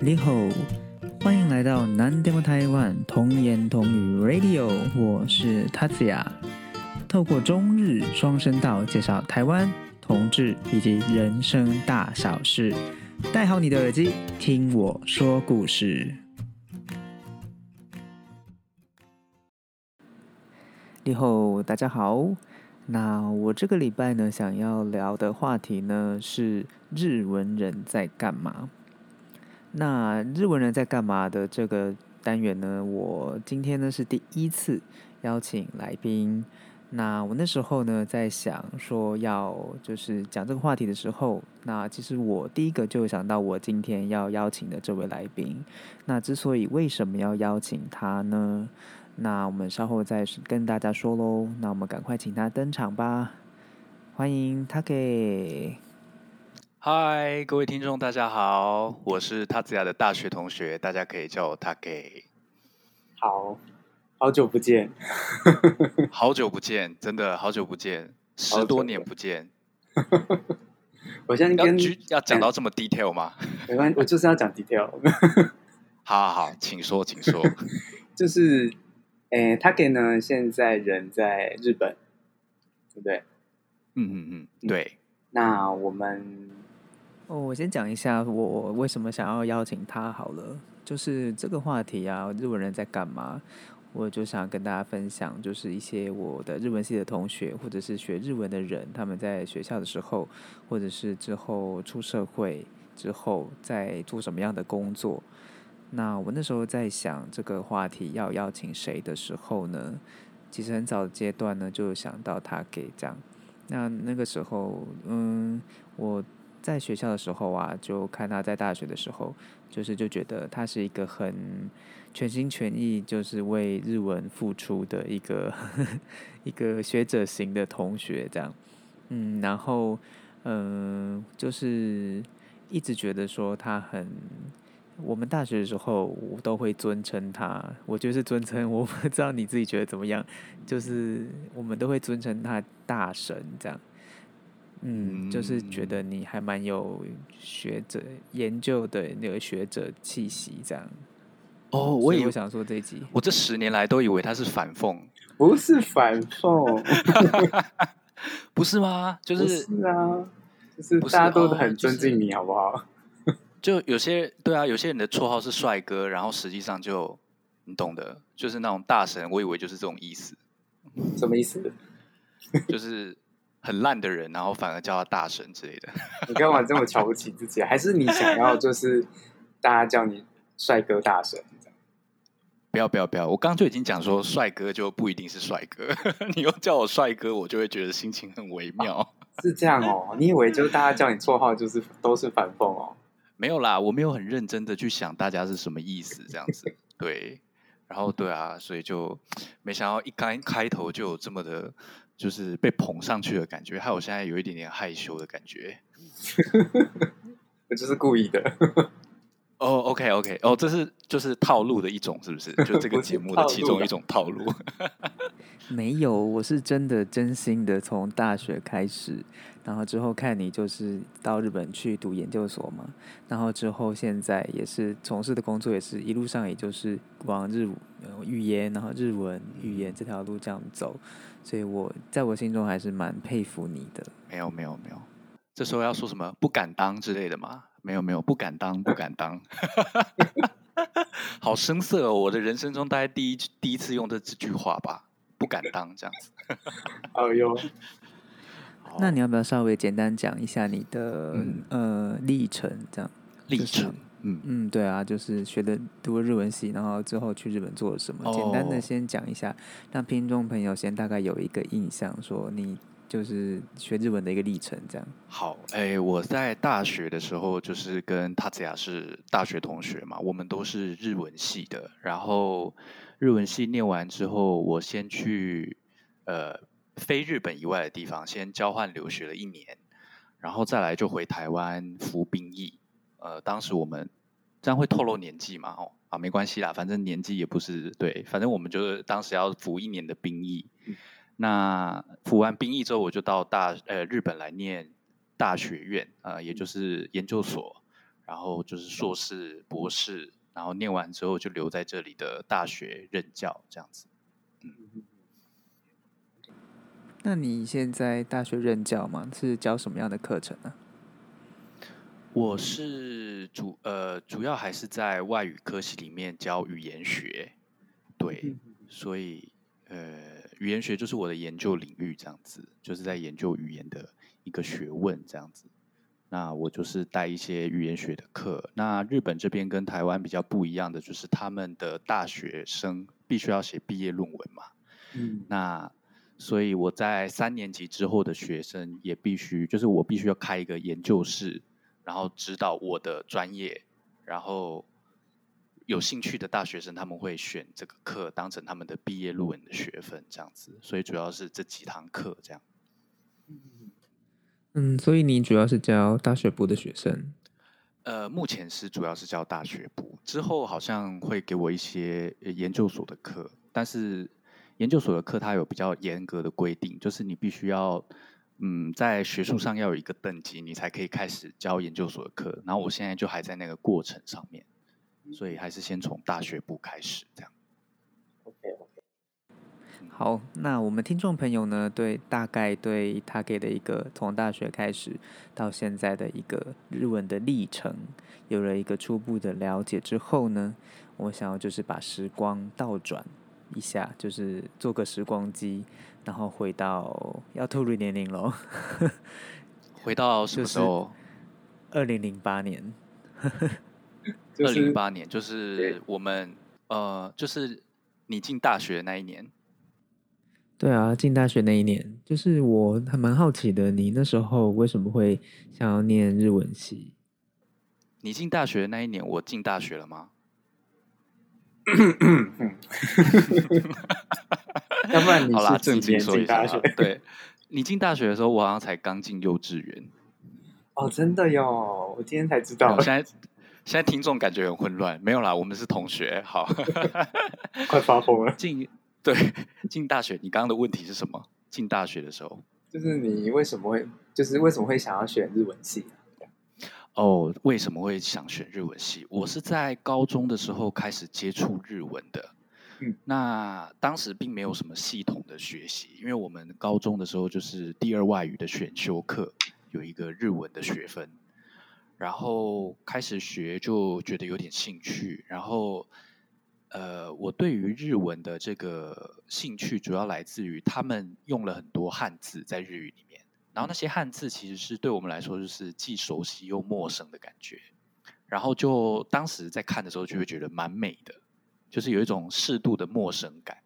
你好，欢迎来到南电台湾童言童语 Radio，我是塔子雅。透过中日双声道介绍台湾同志以及人生大小事，戴好你的耳机，听我说故事。你好，大家好。那我这个礼拜呢，想要聊的话题呢是日文人在干嘛。那日文人在干嘛的这个单元呢？我今天呢是第一次邀请来宾。那我那时候呢在想说要就是讲这个话题的时候，那其实我第一个就想到我今天要邀请的这位来宾。那之所以为什么要邀请他呢？那我们稍后再跟大家说喽。那我们赶快请他登场吧。欢迎他给。嗨，各位听众，大家好，我是塔子雅的大学同学，大家可以叫我他给。好好久不见，好久不见，真的好久不见，十多年不见。我现在要要讲到这么 detail 吗？没关系，我就是要讲 detail。好好好，请说，请说。就是，诶，他给呢，现在人在日本，对不对？嗯嗯嗯，对。那我们。哦，我先讲一下我为什么想要邀请他好了，就是这个话题啊，日文人在干嘛？我就想跟大家分享，就是一些我的日文系的同学，或者是学日文的人，他们在学校的时候，或者是之后出社会之后，在做什么样的工作。那我那时候在想这个话题要邀请谁的时候呢，其实很早的阶段呢，就想到他给这样。那那个时候，嗯，我。在学校的时候啊，就看他在大学的时候，就是就觉得他是一个很全心全意，就是为日文付出的一个 一个学者型的同学，这样，嗯，然后嗯，就是一直觉得说他很，我们大学的时候我都会尊称他，我就是尊称，我不知道你自己觉得怎么样，就是我们都会尊称他大神这样。嗯，就是觉得你还蛮有学者研究的那个学者气息，这样。哦，我也有想说这一集，我这十年来都以为他是反讽，不是反讽，不是吗？就是是啊，就是大家都很尊敬你，好不好？就有些对啊，有些人的绰号是帅哥，然后实际上就你懂的，就是那种大神，我以为就是这种意思。什么意思？就是。很烂的人，然后反而叫他大神之类的。你干嘛这么瞧不起自己？还是你想要就是大家叫你帅哥大神？不要不要不要！我刚刚就已经讲说，帅哥就不一定是帅哥。你又叫我帅哥，我就会觉得心情很微妙。是这样哦？你以为就是大家叫你绰号就是都是反讽哦？没有啦，我没有很认真的去想大家是什么意思这样子。对，然后对啊，所以就没想到一开开头就有这么的。就是被捧上去的感觉，还有现在有一点点害羞的感觉。我 就是故意的。哦，OK，OK，哦，这是就是套路的一种，是不是？就这个节目的其中一种套路。没有，我是真的真心的，从大学开始，然后之后看你就是到日本去读研究所嘛，然后之后现在也是从事的工作也是一路上也就是往日语言，然后日文语言这条路这样走。所以我在我心中还是蛮佩服你的。没有没有没有，这时候要说什么不敢当之类的吗？没有没有，不敢当不敢当。好生涩哦！我的人生中大概第一第一次用这这句话吧，不敢当这样子。哦哟。那你要不要稍微简单讲一下你的呃历程？这样历程。嗯嗯，对啊，就是学的读日文系，然后之后去日本做了什么？简单的先讲一下，让听众朋友先大概有一个印象，说你就是学日文的一个历程，这样。好，哎，我在大学的时候就是跟塔子雅是大学同学嘛，我们都是日文系的。然后日文系念完之后，我先去呃非日本以外的地方先交换留学了一年，然后再来就回台湾服兵役。呃，当时我们这样会透露年纪嘛？哦，啊，没关系啦，反正年纪也不是对，反正我们就是当时要服一年的兵役。那服完兵役之后，我就到大呃日本来念大学院啊，也就是研究所。然后就是硕士、博士，然后念完之后就留在这里的大学任教这样子。那你现在大学任教吗？是教什么样的课程呢？我是主呃，主要还是在外语科系里面教语言学，对，所以呃，语言学就是我的研究领域，这样子，就是在研究语言的一个学问，这样子。那我就是带一些语言学的课。那日本这边跟台湾比较不一样的，就是他们的大学生必须要写毕业论文嘛。嗯。那所以我在三年级之后的学生也必须，就是我必须要开一个研究室，然后指导我的专业，然后有兴趣的大学生他们会选这个课当成他们的毕业论文的学分，这样子。所以主要是这几堂课这样。嗯，所以你主要是教大学部的学生？呃，目前是主要是教大学部，之后好像会给我一些研究所的课，但是研究所的课它有比较严格的规定，就是你必须要嗯在学术上要有一个等级，你才可以开始教研究所的课。然后我现在就还在那个过程上面，所以还是先从大学部开始这样。OK，好，那我们听众朋友呢，对大概对他给的一个从大学开始到现在的一个日文的历程，有了一个初步的了解之后呢，我想要就是把时光倒转一下，就是做个时光机，然后回到要透露年龄喽，回到什么时候？二零零八年，二零零八年就是我们呃，就是你进大学那一年。对啊，进大学那一年，就是我还蛮好奇的，你那时候为什么会想要念日文系？你进大学那一年，我进大学了吗？要不然你好啦，正经说一下。对，你进大学的时候，我好像才刚进幼稚园。哦，真的哟，我今天才知道。现在现在听众感觉很混乱，没有啦，我们是同学。好，快发疯了。进。对，进大学，你刚刚的问题是什么？进大学的时候，就是你为什么会，就是为什么会想要选日文系？哦，为什么会想选日文系？我是在高中的时候开始接触日文的。嗯，那当时并没有什么系统的学习，因为我们高中的时候就是第二外语的选修课有一个日文的学分，然后开始学就觉得有点兴趣，然后。呃，我对于日文的这个兴趣，主要来自于他们用了很多汉字在日语里面，然后那些汉字其实是对我们来说就是既熟悉又陌生的感觉，然后就当时在看的时候就会觉得蛮美的，就是有一种适度的陌生感，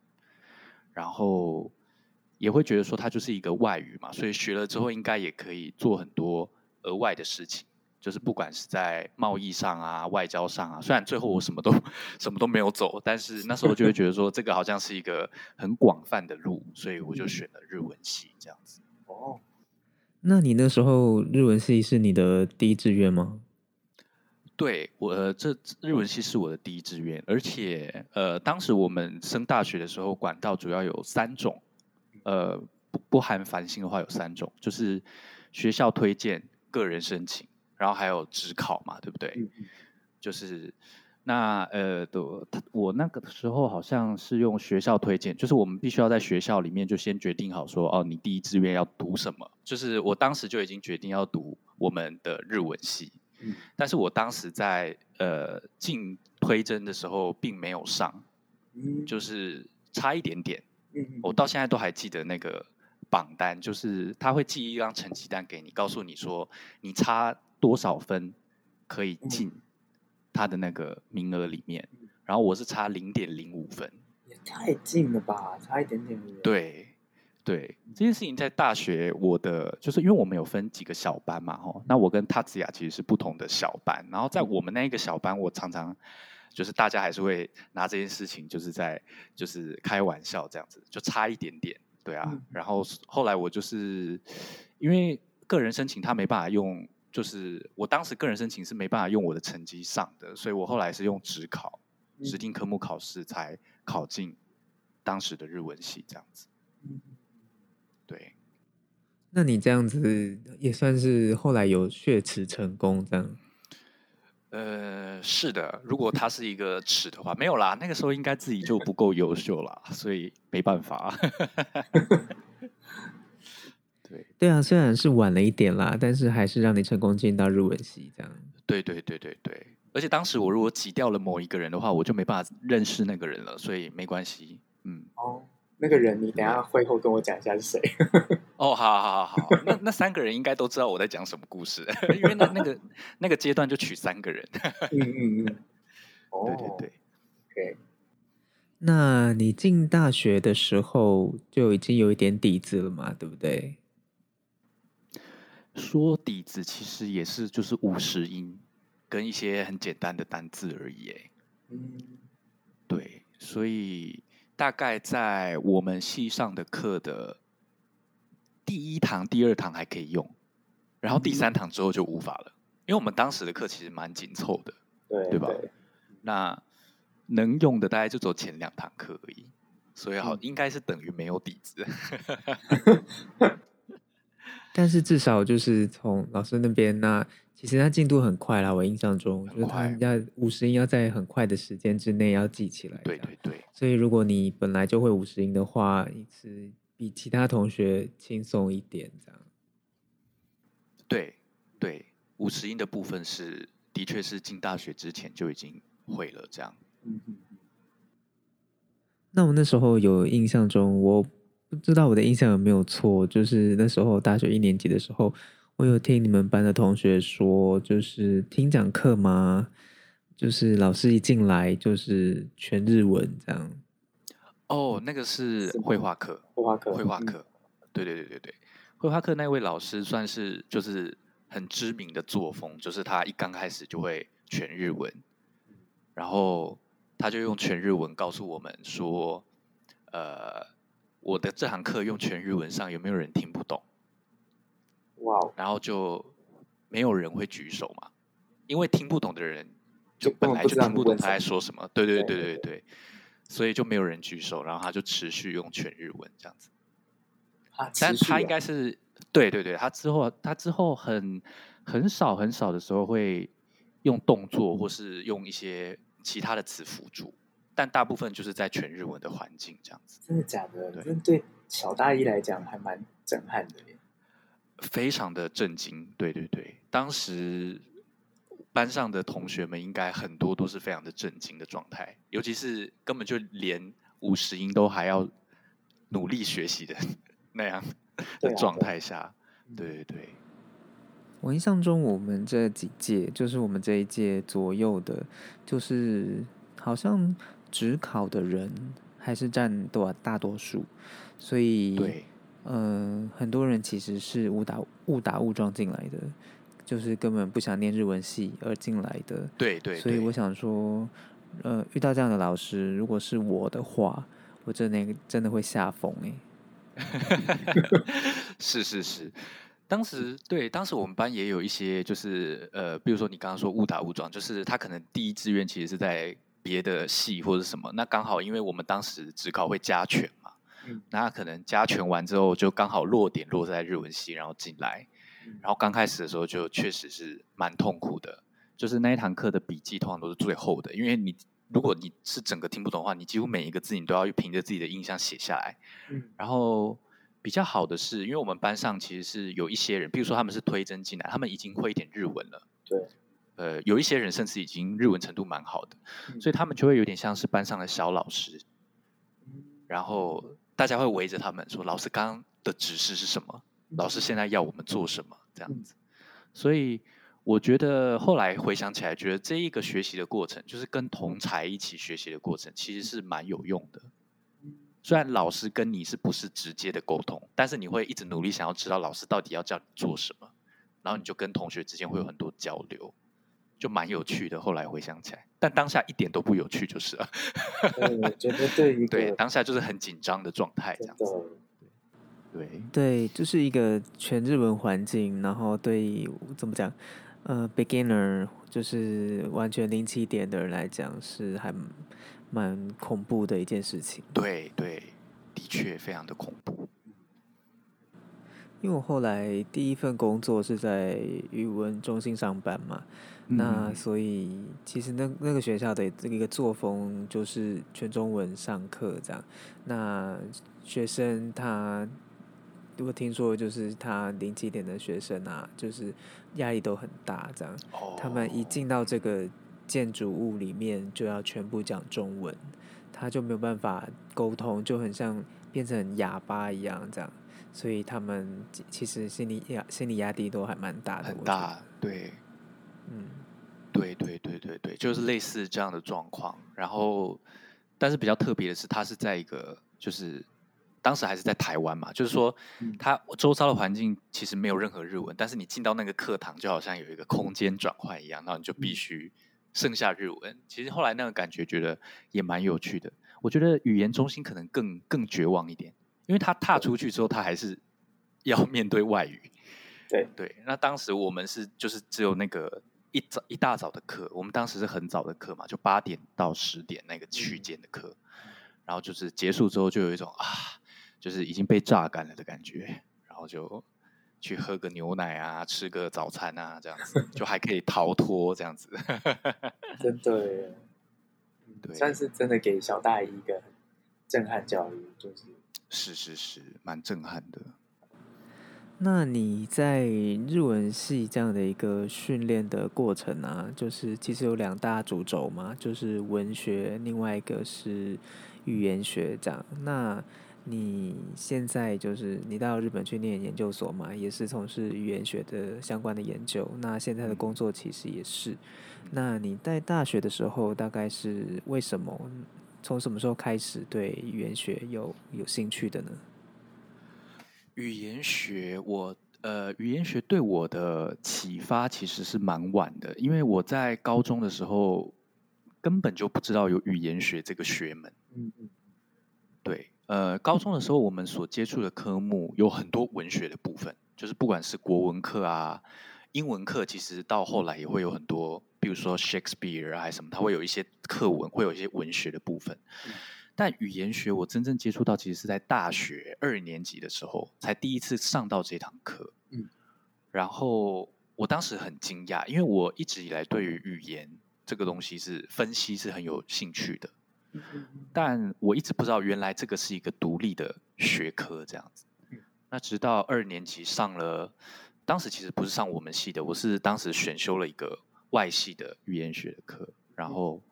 然后也会觉得说它就是一个外语嘛，所以学了之后应该也可以做很多额外的事情。就是不管是在贸易上啊、外交上啊，虽然最后我什么都什么都没有走，但是那时候就会觉得说这个好像是一个很广泛的路，所以我就选了日文系这样子。哦，那你那时候日文系是你的第一志愿吗？对我，这日文系是我的第一志愿，而且呃，当时我们升大学的时候，管道主要有三种，呃，不不含繁星的话有三种，就是学校推荐、个人申请。然后还有职考嘛，对不对？就是那呃，的我那个时候好像是用学校推荐，就是我们必须要在学校里面就先决定好说，哦，你第一志愿要读什么。就是我当时就已经决定要读我们的日文系，嗯但是我当时在呃进推甄的时候并没有上，嗯就是差一点点。我到现在都还记得那个榜单，就是他会寄一张成绩单给你，告诉你说你差。多少分可以进他的那个名额里面？然后我是差零点零五分，也太近了吧，差一点点。对对，这件事情在大学，我的就是因为我们有分几个小班嘛，吼，那我跟塔子雅其实是不同的小班。然后在我们那一个小班，我常常就是大家还是会拿这件事情就是在就是开玩笑这样子，就差一点点，对啊。然后后来我就是因为个人申请，他没办法用。就是我当时个人申请是没办法用我的成绩上的，所以我后来是用指考指定科目考试才考进当时的日文系这样子。对，那你这样子也算是后来有血池成功这样？呃，是的，如果他是一个尺的话，没有啦，那个时候应该自己就不够优秀啦，所以没办法。对对啊，虽然是晚了一点啦，但是还是让你成功进到日文系这样。对对对对对，而且当时我如果挤掉了某一个人的话，我就没办法认识那个人了，所以没关系。嗯，哦，那个人你等下会后跟我讲一下是谁。哦，好好好好，那那三个人应该都知道我在讲什么故事，因为那那个那个阶段就取三个人。嗯嗯嗯，哦，对对对，，OK，那你进大学的时候就已经有一点底子了嘛，对不对？说底子其实也是就是五十音跟一些很简单的单字而已，哎，嗯，对，所以大概在我们系上的课的第一堂、第二堂还可以用，然后第三堂之后就无法了，因为我们当时的课其实蛮紧凑的，对对吧那能用的大概就走前两堂课而已，所以好、嗯。应该是等于没有底子。但是至少就是从老师那边，那其实他进度很快啦。我印象中，就是他快要五十音要在很快的时间之内要记起来。对对对，所以如果你本来就会五十音的话，你是比其他同学轻松一点，这样。对对，五十音的部分是的确是进大学之前就已经会了，这样。嗯嗯嗯那我那时候有印象中，我不知道我的印象有没有错，就是那时候大学一年级的时候，我有听你们班的同学说，就是听讲课嘛，就是老师一进来就是全日文这样。哦，那个是绘画课，绘画课，嗯，绘画课，对对对对对，绘画课那位老师算是就是很知名的作风，就是他一刚开始就会全日文，然后他就用全日文告诉我们说，呃，我的这堂课用全日文上有没有人听不懂？哇哦，然后就没有人会举手嘛，因为听不懂的人就本来就听不懂他在说什么，对对对对对所以就没有人举手，然后他就持续用全日文这样子。啊，但他应该是对对对，他之后他之后很很少很少的时候会用动作或是用一些其他的词辅助，但大部分就是在全日文的环境这样子，真的假的？对对小大一来讲还蛮震撼的耶。非常的震惊。对对对，当时班上的同学们应该很多都是非常的震惊的状态，尤其是根本就连五十音都还要努力学习的 那样的状对啊态下，对对对。我印象中，我们这几届，就是我们这一届左右的，就是好像只考的人还是占多大多数，所以对，嗯、很多人其实是误打误打误撞进来的，就是根本不想念日文系而进来的。对对，对所以我想说，呃，遇到这样的老师，如果是我的话，我真的真的会吓疯 哎。是是是，当时对，当时我们班也有一些，就是呃，比如说你刚刚说误打误撞，就是他可能第一志愿其实是在别的系或者什么，那刚好因为我们当时只考会加权嘛，嗯那可能加权完之后就刚好落点落在日文系，然后进来，嗯然后刚开始的时候就确实是蛮痛苦的，就是那一堂课的笔记通常都是最厚的，因为你如果你是整个听不懂的话，你几乎每一个字你都要凭着自己的印象写下来。嗯然后比较好的是，因为我们班上其实是有一些人，比如说他们是推甄进来，他们已经会一点日文了。对。呃，有一些人甚至已经日文程度蛮好的，嗯所以他们就会有点像是班上的小老师，嗯然后大家会围着他们说：“老师刚刚的指示是什么？老师现在要我们做什么？”这样嗯子。所以我觉得后来回想起来，觉得这一个学习的过程，就是跟同才一起学习的过程，其实是蛮有用的。虽然老师跟你是不是直接的沟通，但是你会一直努力想要知道老师到底要叫你做什么，然后你就跟同学之间会有很多交流，就蛮有趣的。后来回想起来，但当下一点都不有趣，就是了。对，我觉得对一对，当下就是很紧张的状态，这真样子。对，对，就是一个全日文环境，然后对怎么讲，呃，beginner 就是完全零起点的人来讲，是还蛮恐怖的一件事情。对对，的确非常的恐怖。因为我后来第一份工作是在语文中心上班嘛，那嗯所以其实那那个学校的这个一个作风就是全中文上课这样。那学生他如果听说就是他零几点的学生啊，就是压力都很大这样。他们一哦进到这个建筑物里面，就要全部讲中文，他就没有办法沟通，就很像变成哑巴一样这样。所以他们其其实心理压心理压力都还蛮大的，很。大，对。嗯，对对对对对，就是类似这样的状况。然后，但是比较特别的是，他是在一个就是当时还是在台湾嘛，就是说嗯他周遭的环境其实没有任何日文，但是你进到那个课堂，就好像有一个空间转换一样，然后你就必须剩下日文。其实后来那个感觉觉得也蛮有趣的。我觉得语言中心可能更更绝望一点，因为他踏出去之后，他还是要面对外语。对对，那当时我们是就是只有那个一早一大早的课，我们当时是很早的课嘛，就八点到十点那个区间的课，然后就是结束之后就有一种啊，就是已经被榨干了的感觉，然后就去喝个牛奶啊，吃个早餐啊，这样子就还可以逃脱这样子。真的 对算是真的给小大一一个震撼教育，就是是是是，蛮震撼的。那你在日文系这样的一个训练的过程啊，就是其实有两大主轴嘛，就是文学，另外一个是语言学这样。那你现在就是你到日本去念研究所嘛，也是从事语言学的相关的研究。那现在的工作其实也是。那你在大学的时候，大概是为什么？从什么时候开始对语言学有有兴趣的呢？语言学，我呃，语言学对我的启发其实是蛮晚的，因为我在高中的时候根本就不知道有语言学这个学门。嗯嗯对，呃，高中的时候我们所接触的科目有很多文学的部分，就是不管是国文课啊、英文课，其实到后来也会有很多，比如说 Shakespeare 啊，还是什么，它会有一些课文，会有一些文学的部分。但语言学我真正接触到，其实是在大学二年级的时候，才第一次上到这堂课。嗯，然后我当时很惊讶，因为我一直以来对于语言这个东西是分析是很有兴趣的。但我一直不知道原来这个是一个独立的学科这样子嗯。那直到二年级上了，当时其实不是上我们系的，我是当时选修了一个外系的语言学的课，然后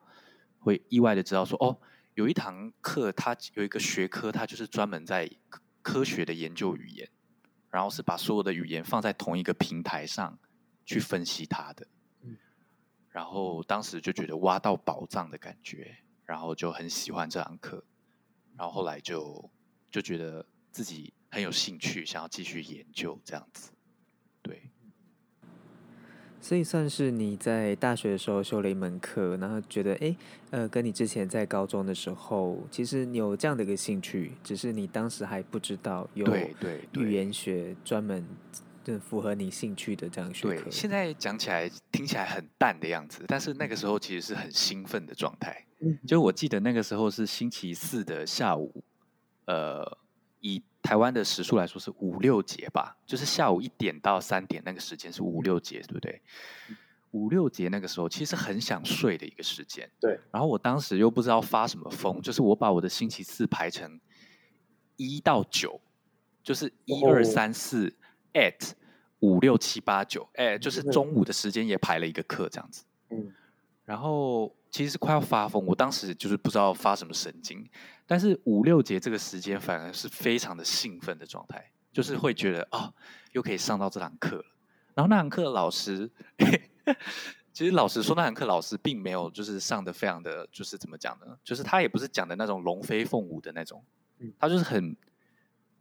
会意外的知道说，哦，有一堂课它有一个学科，它就是专门在科科学的研究语言，然后是把所有的语言放在同一个平台上去分析它的。嗯然后当时就觉得挖到宝藏的感觉，然后就很喜欢这堂课，然后后来就就觉得自己很有兴趣，想要继续研究这样子。对，所以算是你在大学的时候修了一门课，然后觉得诶，呃，跟你之前在高中的时候，其实你有这样的一个兴趣，只是你当时还不知道有语言学专门就符合你兴趣的这样学科对，。现在讲起来听起来很淡的样子，但是那个时候其实是很兴奋的状态。嗯就我记得那个时候是星期四的下午，呃，以台湾的时数来说是五六节吧，就是下午一点到三点那个时间是五六节，对不对？五六节那个时候其实很想睡的一个时间。对。然后我当时又不知道发什么疯，就是我把我的星期四排成一到九，就是一二哦三四 at 五六七八九，哎，就是中午的时间也排了一个课这样子。嗯然后其实是快要发疯，我当时就是不知道发什么神经，但是五六节这个时间反而是非常的兴奋的状态，就是会觉得哦、又可以上到这堂课了。然后那堂课的老师，其实老实说，那堂课老师并没有就是上的非常的就是怎么讲呢？就是他也不是讲的那种龙飞凤舞的那种嗯，他就是很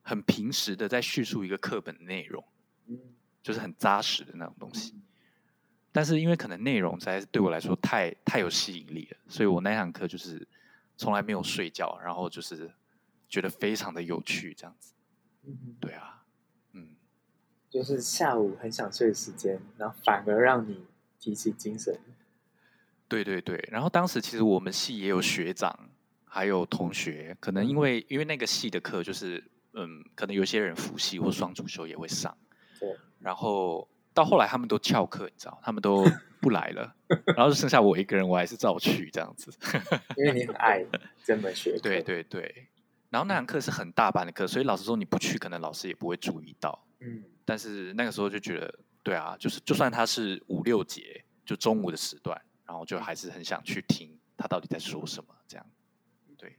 很平实的在叙述一个课本的内容，嗯就是很扎实的那种东西。但是因为可能内容实在是对我来说太太有吸引力了，所以我那堂课就是从来没有睡觉，然后就是觉得非常的有趣，这样子。嗯嗯，对啊，嗯，就是下午很想睡的时间，然后反而让你提起精神。对对对。然后当时其实我们系也有学长，还有同学，可能因为因为那个系的课就是嗯，可能有些人辅系或双主修也会上。对。然后到后来他们都翘课，你知道，他们都不来了，然后就剩下我一个人，我还是照去这样子。因为你很爱这门学科。对对对。然后那堂课是很大班的课，所以老师说你不去，可能老师也不会注意到。嗯。但是那个时候就觉得，对啊，就是就算他是五六节，就中午的时段，然后就还是很想去听他到底在说什么，这样。对。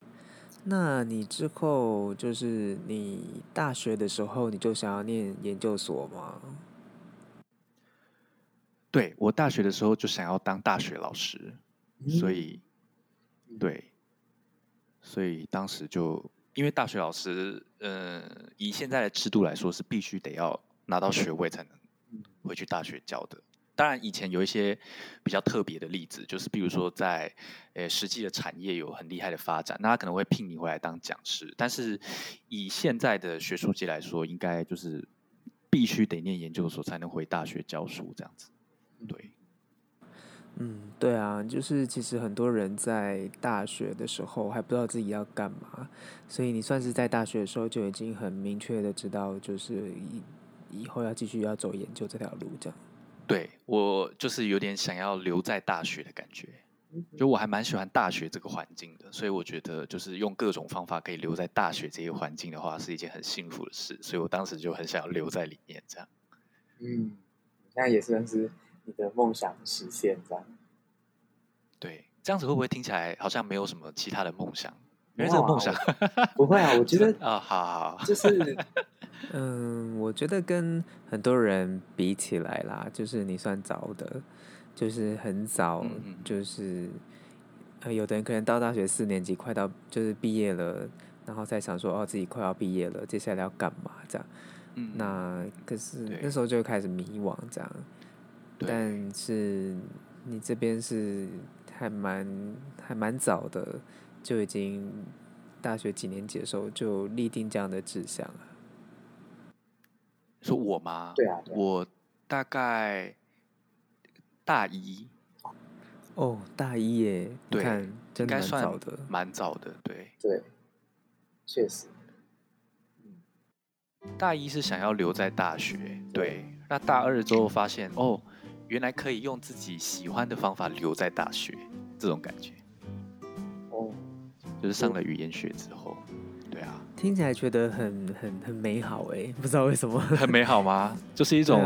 那你之后就是你大学的时候，你就想要念研究所吗？对我大学的时候就想要当大学老师，所以，对，所以当时就。因为大学老师，呃，以现在的制度来说，是必须得要拿到学位才能回去大学教的。当然，以前有一些比较特别的例子，就是比如说在呃实际的产业有很厉害的发展，那他可能会聘你回来当讲师。但是以现在的学术界来说，应该就是必须得念研究所才能回大学教书这样子，对。嗯，对啊，就是其实很多人在大学的时候还不知道自己要干嘛，所以你算是在大学的时候就已经很明确的知道，就是以以后要继续要走研究这条路，这样。对我就是有点想要留在大学的感觉，就我还蛮喜欢大学这个环境的，所以我觉得就是用各种方法可以留在大学这个环境的话，是一件很幸福的事，所以我当时就很想要留在里面，这样。嗯，现在也算是。你的梦想实现这样，对，这样子会不会听起来好像没有什么其他的梦想？因为这个梦想不会啊，我觉得 啊，好，就是，嗯，我觉得跟很多人比起来啦，就是你算早的，就是很早，就是呃，有的人可能到大学四年级，快到就是毕业了，然后再想说哦，自己快要毕业了，接下来要干嘛这样？嗯，那可是那时候就开始迷惘这样。但是你这边是还蛮还蛮早的，就已经大学几年级的时候就立定这样的志向了。说我吗？对啊，我大概大一。哦，大一耶！对，应该算早的，蛮早的，对。对，确实。大一是想要留在大学，对。那大二之后发现，哦。原来可以用自己喜欢的方法留在大学，这种感觉。哦，就是上了语言学之后，对啊，听起来觉得很很很美好哎，不知道为什么很美好吗？就是一种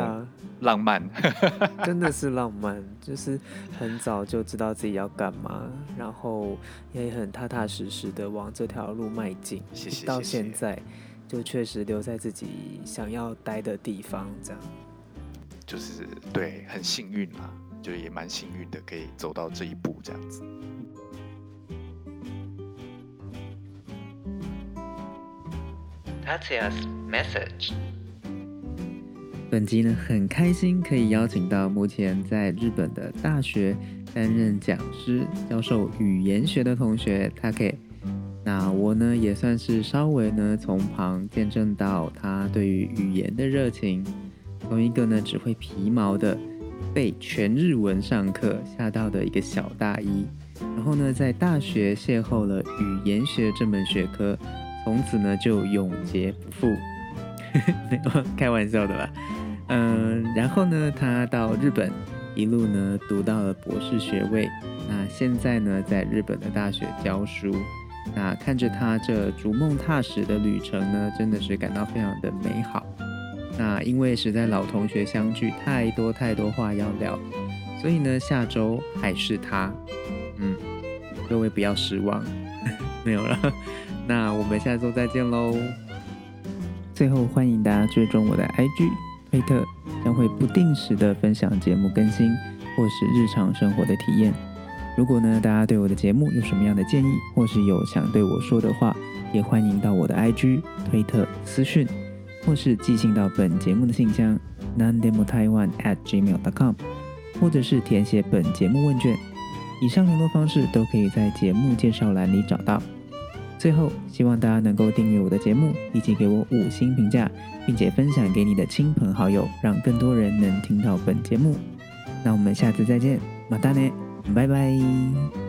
浪漫，真的是浪漫，就是很早就知道自己要干嘛，然后也很踏踏实实的往这条路迈进。谢谢。到现在就确实留在自己想要待的地方，这样。就是对，很幸运嘛，就也蛮幸运的，可以走到这一步这样子。Tatia's message。本集呢很开心可以邀请到目前在日本的大学担任讲师、教授语言学的同学 Taki。那我呢也算是稍微呢从旁见证到他对于语言的热情。从一个呢只会皮毛的背全日文上课吓到的一个小大一，然后呢在大学邂逅了语言学这门学科，从此呢就永结不复。没 有开玩笑的啦，嗯，然后呢他到日本一路呢读到了博士学位，那现在呢在日本的大学教书，那看着他这逐梦踏实的旅程呢，真的是感到非常的美好。那因为实在老同学相聚，太多太多话要聊，所以呢，下周还是他，嗯，各位不要失望，没有了。那我们下周再见喽。最后欢迎大家追踪我的 IG 推特，将会不定时的分享节目更新或是日常生活的体验。如果呢大家对我的节目有什么样的建议，或是有想对我说的话，也欢迎到我的 IG 推特私讯。或是寄信到本节目的信箱 nandemo taiwan at gmail dot com，或者是填写本节目问卷。以上联络方式都可以在节目介绍栏里找到。最后，希望大家能够订阅我的节目，以及给我五星评价，并且分享给你的亲朋好友，让更多人能听到本节目。那我们下次再见，马达呢，拜拜。